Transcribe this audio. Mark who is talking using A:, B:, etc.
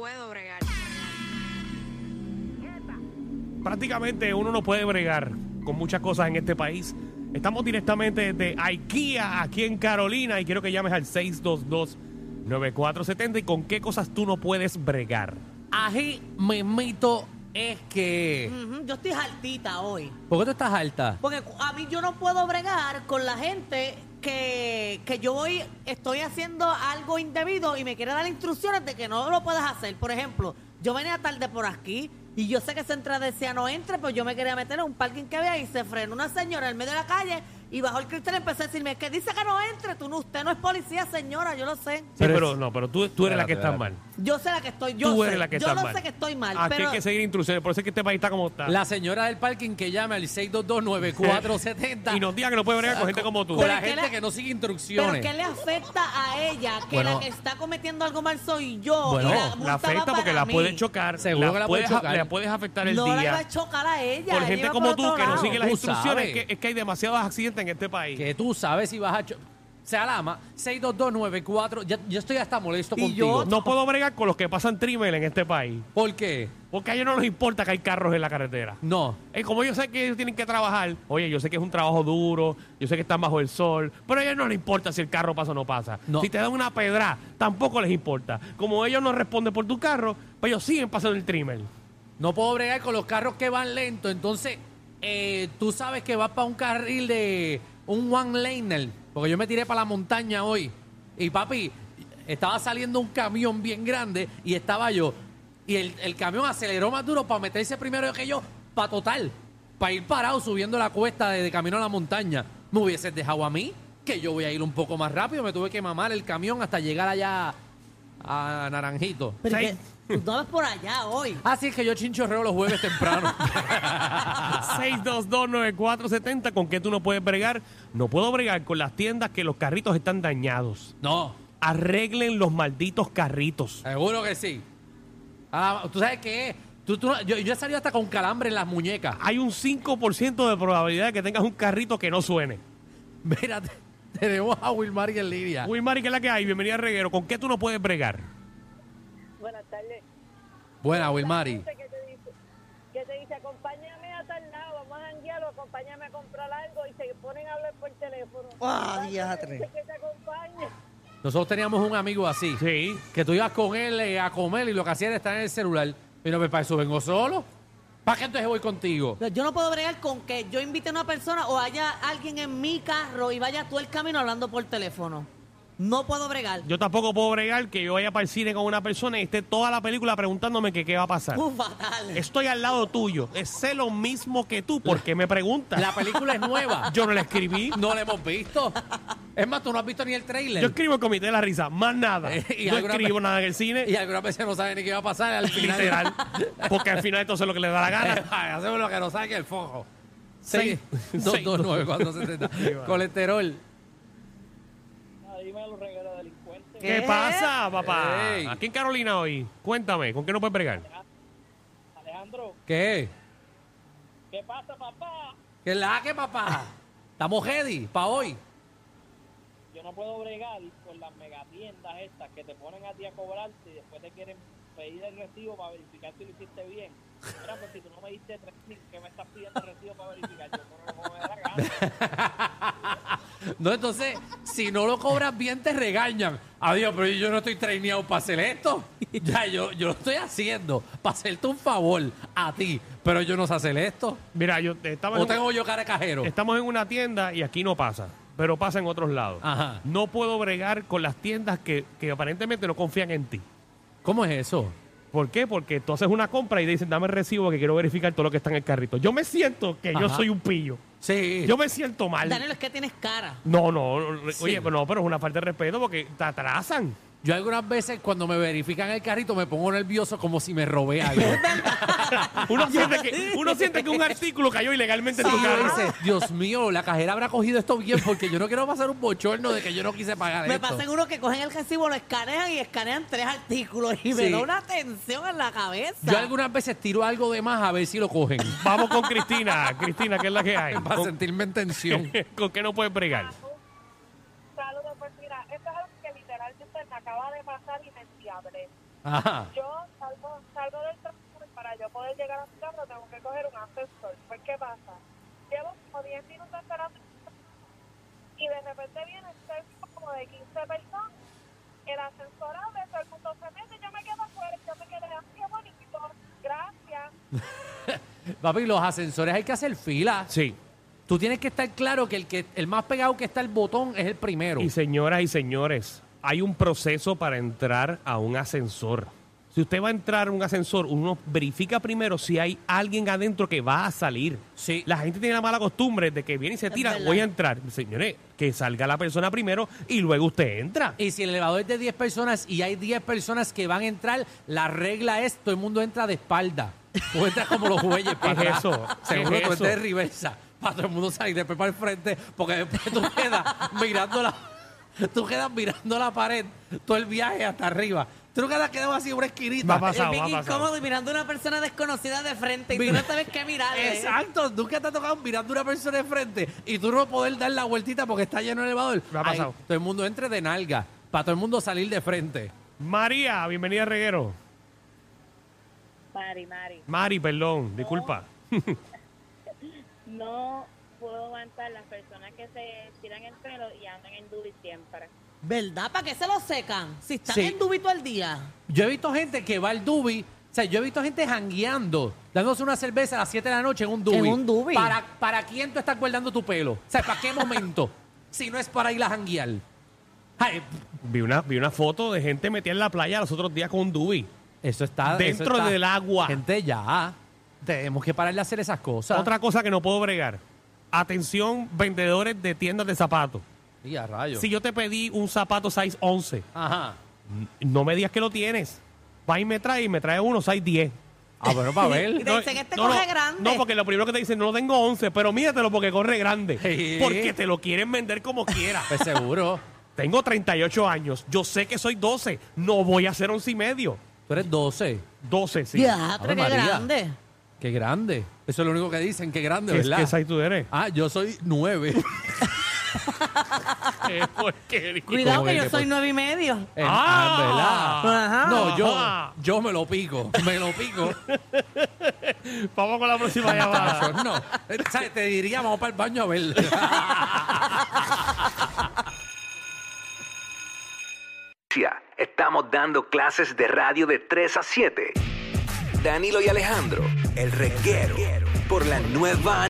A: puedo bregar.
B: Prácticamente uno no puede bregar con muchas cosas en este país. Estamos directamente desde IKEA, aquí en Carolina, y quiero que llames al 622-9470 y con qué cosas tú no puedes bregar.
C: Ají, mito es que.
D: Ujú, Yo estoy altita hoy.
C: ¿Por qué tú estás alta?
D: Porque a mí yo no puedo bregar con la gente que, que yo voy, estoy haciendo algo indebido y me quiere dar instrucciones de que no lo puedes hacer. Por ejemplo, yo venía tarde por aquí y yo sé que Central decía no entre, pero yo me quería meter en un parking que había y se frenó una señora en medio de la calle y bajó el cristal y empezó a decirme que dice que no entre, tú no, usted no es policía, señora, yo lo sé.
B: Sí,
C: Pero
B: no, pero tú, tú eres la que estás mal.
D: Yo sé la que estoy, yo
B: Tú
D: sé,
B: eres la que
D: yo
B: estás
D: no
B: mal.
D: sé que estoy mal,
B: Aquí
D: pero
B: hay que seguir instrucciones, por eso es que este país está como está.
C: La señora del parking que llame al 6229470
B: y nos diga que no puede bregar con gente como tú.
C: Con
D: Pero
C: la
D: es que
C: gente
D: le-
C: que no sigue
D: ¿Pero
C: instrucciones.
D: qué le afecta a ella? Que
C: Bueno.
D: la que está cometiendo algo mal soy yo.
C: Bueno,
D: y
B: La
D: multa va
B: afecta porque la
D: mí.
B: puede chocar.
C: Seguro que la
B: puedes,
C: chocar.
B: la puedes afectar el
D: no la iba
B: día.
D: a chocar a ella.
B: Por
D: ella
B: gente
D: iba
B: como tú
D: otro
B: que no
D: lado.
B: sigue las
C: Tú
B: instrucciones,
C: sabes.
B: que, es que hay demasiados accidentes en este país.
C: Que tú sabes si vas a... cho- Se alama 62294. Ya, yo estoy hasta molesto
D: Y
C: contigo.
D: yo-
B: No puedo bregar con los que pasan trimel en este país.
C: ¿Por qué?
B: Porque a ellos no les importa que hay carros en la carretera.
C: No.
B: Eh, como yo sé que ellos tienen que trabajar, oye, yo sé que es un trabajo duro, yo sé que están bajo el sol, pero a ellos no les importa si el carro pasa o no pasa.
C: No.
B: Si te dan una pedra, tampoco les importa. Como ellos no responden por tu carro, pues ellos siguen pasando el trimel.
C: No puedo bregar con los carros que van lento. Entonces, eh, tú sabes que vas para un carril de un one laner. Porque yo me tiré para la montaña hoy. Y papi, estaba saliendo un camión bien grande y estaba yo. Y el, camión aceleró más duro para meterse primero que yo, para total. Para ir parado subiendo la cuesta de, de camino a la montaña. Me hubieses dejado a mí, que yo voy a ir un poco más rápido. Me tuve que mamar el camión hasta llegar allá a Naranjito.
D: Pero
B: Seis.
D: que tú no vas por allá hoy.
C: Así es que yo chinchorreo los jueves temprano.
B: 6229470, ¿con qué tú no puedes bregar? No puedo bregar con las tiendas que los carritos están dañados.
C: no,
B: Arreglen los malditos carritos.
C: seguro que sí. Ah, ¿Tú sabes qué es? Tú- tú yo, yo he salido hasta con calambre en las muñecas.
B: Hay un 5% de probabilidad de que tengas un carrito que no suene.
C: Mira, tenemos a Wilmar y en línea.
B: Wilmary, ¿qué es la que hay? Bienvenida a Reguero. ¿Con qué tú no puedes bregar?
E: Buenas tardes.
C: Buena, Wilmary.
E: Gente que te dice, que te dice, acompáñame a tal lado, vamos a janguear o acompáñame a comprar algo y se ponen a hablar por teléfono.
D: Ah, diatre.
E: que te acompañe.
C: Nosotros teníamos un amigo así.
B: Sí.
C: Que tú ibas con él eh, a comer y lo que hacía era estar en el celular. Pues, para eso vengo solo. ¿Para qué entonces voy contigo?
D: Yo no puedo bregar con que yo invite a una persona o haya alguien en mi carro y vaya todo el camino hablando por teléfono. No puedo bregar.
B: Yo tampoco puedo bregar que yo vaya para el cine con una persona y esté toda la película preguntándome que qué va a pasar.
D: Uh, fatal.
B: Estoy al lado tuyo. Es sé lo mismo que tú. ¿Por qué me preguntas?
C: La película es nueva.
B: Yo no la escribí.
C: No la hemos visto. Es más, tú no has visto ni el trailer.
B: Yo escribo el comité de la risa, más nada.
C: Eh, y
B: no
C: alguna
B: escribo
C: vez-
B: nada en el cine,
C: Y algunas veces no saben ni qué va a pasar al final.
B: literal. Porque al final entonces es lo que le da la gana.
C: Ay, Hacemos lo que nos saque el fojo.
B: Seis-
C: 6, 2, 2, 9, 4, 70. Colesterol.
E: Dime los regalos delincuentes.
B: ¿Qué
D: ¿Qué?
B: pasa, papá?
C: Ey.
B: Aquí en Carolina hoy. Cuéntame, ¿con qué no puedes bregar?
E: Alejandro,
C: ¿Qué?
E: ¿qué pasa, papá?
C: ¿Qué es la que, papá? Estamos ready para hoy.
E: Yo no puedo bregar con las megatiendas estas que te ponen a ti a cobrarte y después te quieren pedir el recibo para verificar si lo hiciste bien. Mira, pues si tú no me diste tres mil, ¿qué me estás pidiendo el recibo para verificar? Yo no como me da la gana.
C: No, entonces, si no lo cobras bien, te regañan. Adiós, pero yo no estoy traineado para hacer esto. Ya, yo, yo lo estoy haciendo para hacerte un favor a ti, pero yo no sé hacer esto.
B: Mira, yo estaba en
C: ¿O
B: un-
C: tengo yo cara de cajero?
B: estamos en una tienda y aquí no pasa, pero pasa en otros lados.
C: Ajá.
B: No puedo bregar con las tiendas que, que aparentemente no confían en ti.
C: ¿Cómo es eso?
B: ¿Por qué? Porque tú haces una compra y dicen, dame el recibo que quiero verificar todo lo que está en el carrito. Yo me siento que yo
C: Ajá.
B: soy un pillo.
C: Sí.
B: Yo me siento mal.
D: Daniel, es que tienes cara.
B: No, no,
C: Sí.
B: oye, pero no, pero es una falta de respeto porque te atrasan.
C: Yo algunas veces cuando me verifican el carrito me pongo nervioso como si me robé algo.
B: Uno siente que, uno siente que un artículo cayó ilegalmente en tu carro.
C: dice, Dios mío, la cajera habrá cogido esto bien porque yo no quiero pasar un bochorno de que yo no quise pagar
D: Me
C: esto.
D: pasan unos que cogen el recibo, lo escanean y escanean tres artículos y me
C: Sí.
D: da una tensión en la cabeza.
C: Yo algunas veces tiro algo de más a ver si lo cogen.
B: Vamos con Cristina. Cristina, ¿qué es la que hay?
C: para
B: ¿Con,
C: sentirme en tensión.
B: con qué no puedes bregar?
E: Saludos, pues mira, esto es algo que literalmente me acaba de pasar y me endiablé.
C: Ajá.
E: Yo
A: salgo, salgo del transporte para yo poder llegar a mi carro tengo que coger un ascensor. Pues, ¿qué pasa? Llevo como 10 minutos esperando y de repente viene un como de 15 personas. El ascensor abre, todo el mundo se mete, yo me quedo afuera, yo me quedé así, qué bonito, gracias.
C: Papi, los ascensores hay que hacer fila.
B: Sí.
C: Tú tienes que estar claro que el, que el más pegado que está el botón es el primero.
B: Y señoras y señores, hay un proceso para entrar a un ascensor. Si usted va a entrar a un ascensor, uno verifica primero si hay alguien adentro que va a salir.
C: Sí.
B: La gente tiene la mala costumbre de que viene y se tira, voy a entrar. Señores, que salga la persona primero y luego usted entra.
C: Y si el elevador es de 10 personas y hay 10 personas que van a entrar, la regla es todo el mundo entra de espalda. Tú entras como los bueyes para
B: ¿Qué es eso?
C: Seguro
B: ¿Qué es
C: tú de reversa. Para todo el mundo salir después para el frente. Porque después tú quedas mirando la... Tú quedas mirando la pared todo el viaje hasta arriba. Tú no quedas quedado así en una esquinita.
B: Va a pasar.
D: es
B: Pasado,
D: bien
B: ha pasado.
D: incómodo y mirando a una persona desconocida de frente y tú no sabes qué mirarle.
C: Exacto, nunca te ha tocado mirando a una persona de frente y tú no poder dar la vueltita porque está lleno el elevador.
B: Me ha
C: Ay,
B: pasado.
C: todo el mundo entre de nalga, para todo el mundo salir de frente.
B: María, bienvenida a Reguero.
E: Mari, Mari,
B: Mari, perdón, disculpa.
E: no puedo aguantar las personas que se tiran el pelo y andan en dubi siempre.
D: ¿Verdad? ¿Para qué se lo secan? Si están
C: Sí.
D: en dubito al día.
C: Yo he visto gente que va al dubi, o sea, yo he visto gente jangueando, dándose una cerveza a las 7 de la noche en un dubi.
D: En un dubi.
C: ¿Para, ¿Para quién tú estás guardando tu pelo? O sea, ¿para qué momento? si no es para ir a janguear. Ay,
B: Vi una, vi una foto de gente metida en la playa los otros días con un dubi.
C: eso está... eso
B: Dentro
C: está-
B: del agua.
C: Gente, ya. Tenemos que parar de hacer esas cosas.
B: Otra cosa que no puedo bregar. Atención, vendedores de tiendas de zapatos.
C: Y a rayos.
B: Si yo te pedí un zapato size 11,
C: Ajá.
B: no me digas que lo tienes. Va y me trae y me trae uno size 10.
C: Ah, bueno, para ver.
D: Y te dicen, este corre grande.
B: No, porque lo primero que te dicen, no lo tengo 11, pero míratelo porque corre grande.
C: Sí.
B: Porque te lo quieren vender como quiera.
C: Pues seguro.
B: tengo 38 años. Yo sé que soy 12. No voy a ser 11 y medio.
C: Tú eres 12.
B: 12, sí.
D: Ya,
C: Ave
D: pero qué
C: María.
D: grande.
C: Qué grande. Eso es lo único que dicen, qué grande,
B: ¿Qué,
C: ¿verdad?
B: qué size tú eres?
C: Ah, yo soy 9.
B: Qué porquería.
D: Cuidado
C: ¿Cómo
D: que yo soy nueve y medio.
B: Ah.
C: ¿verdad?
D: Ajá.
C: No, yo,
B: Ajá.
C: yo me lo pico. Me lo pico.
B: Vamos con la próxima llamada.
C: no. Te diría, vamos para el baño a ver.
F: Estamos dando clases de radio de 3 a 7. Danilo y Alejandro, el reguero, por la nueva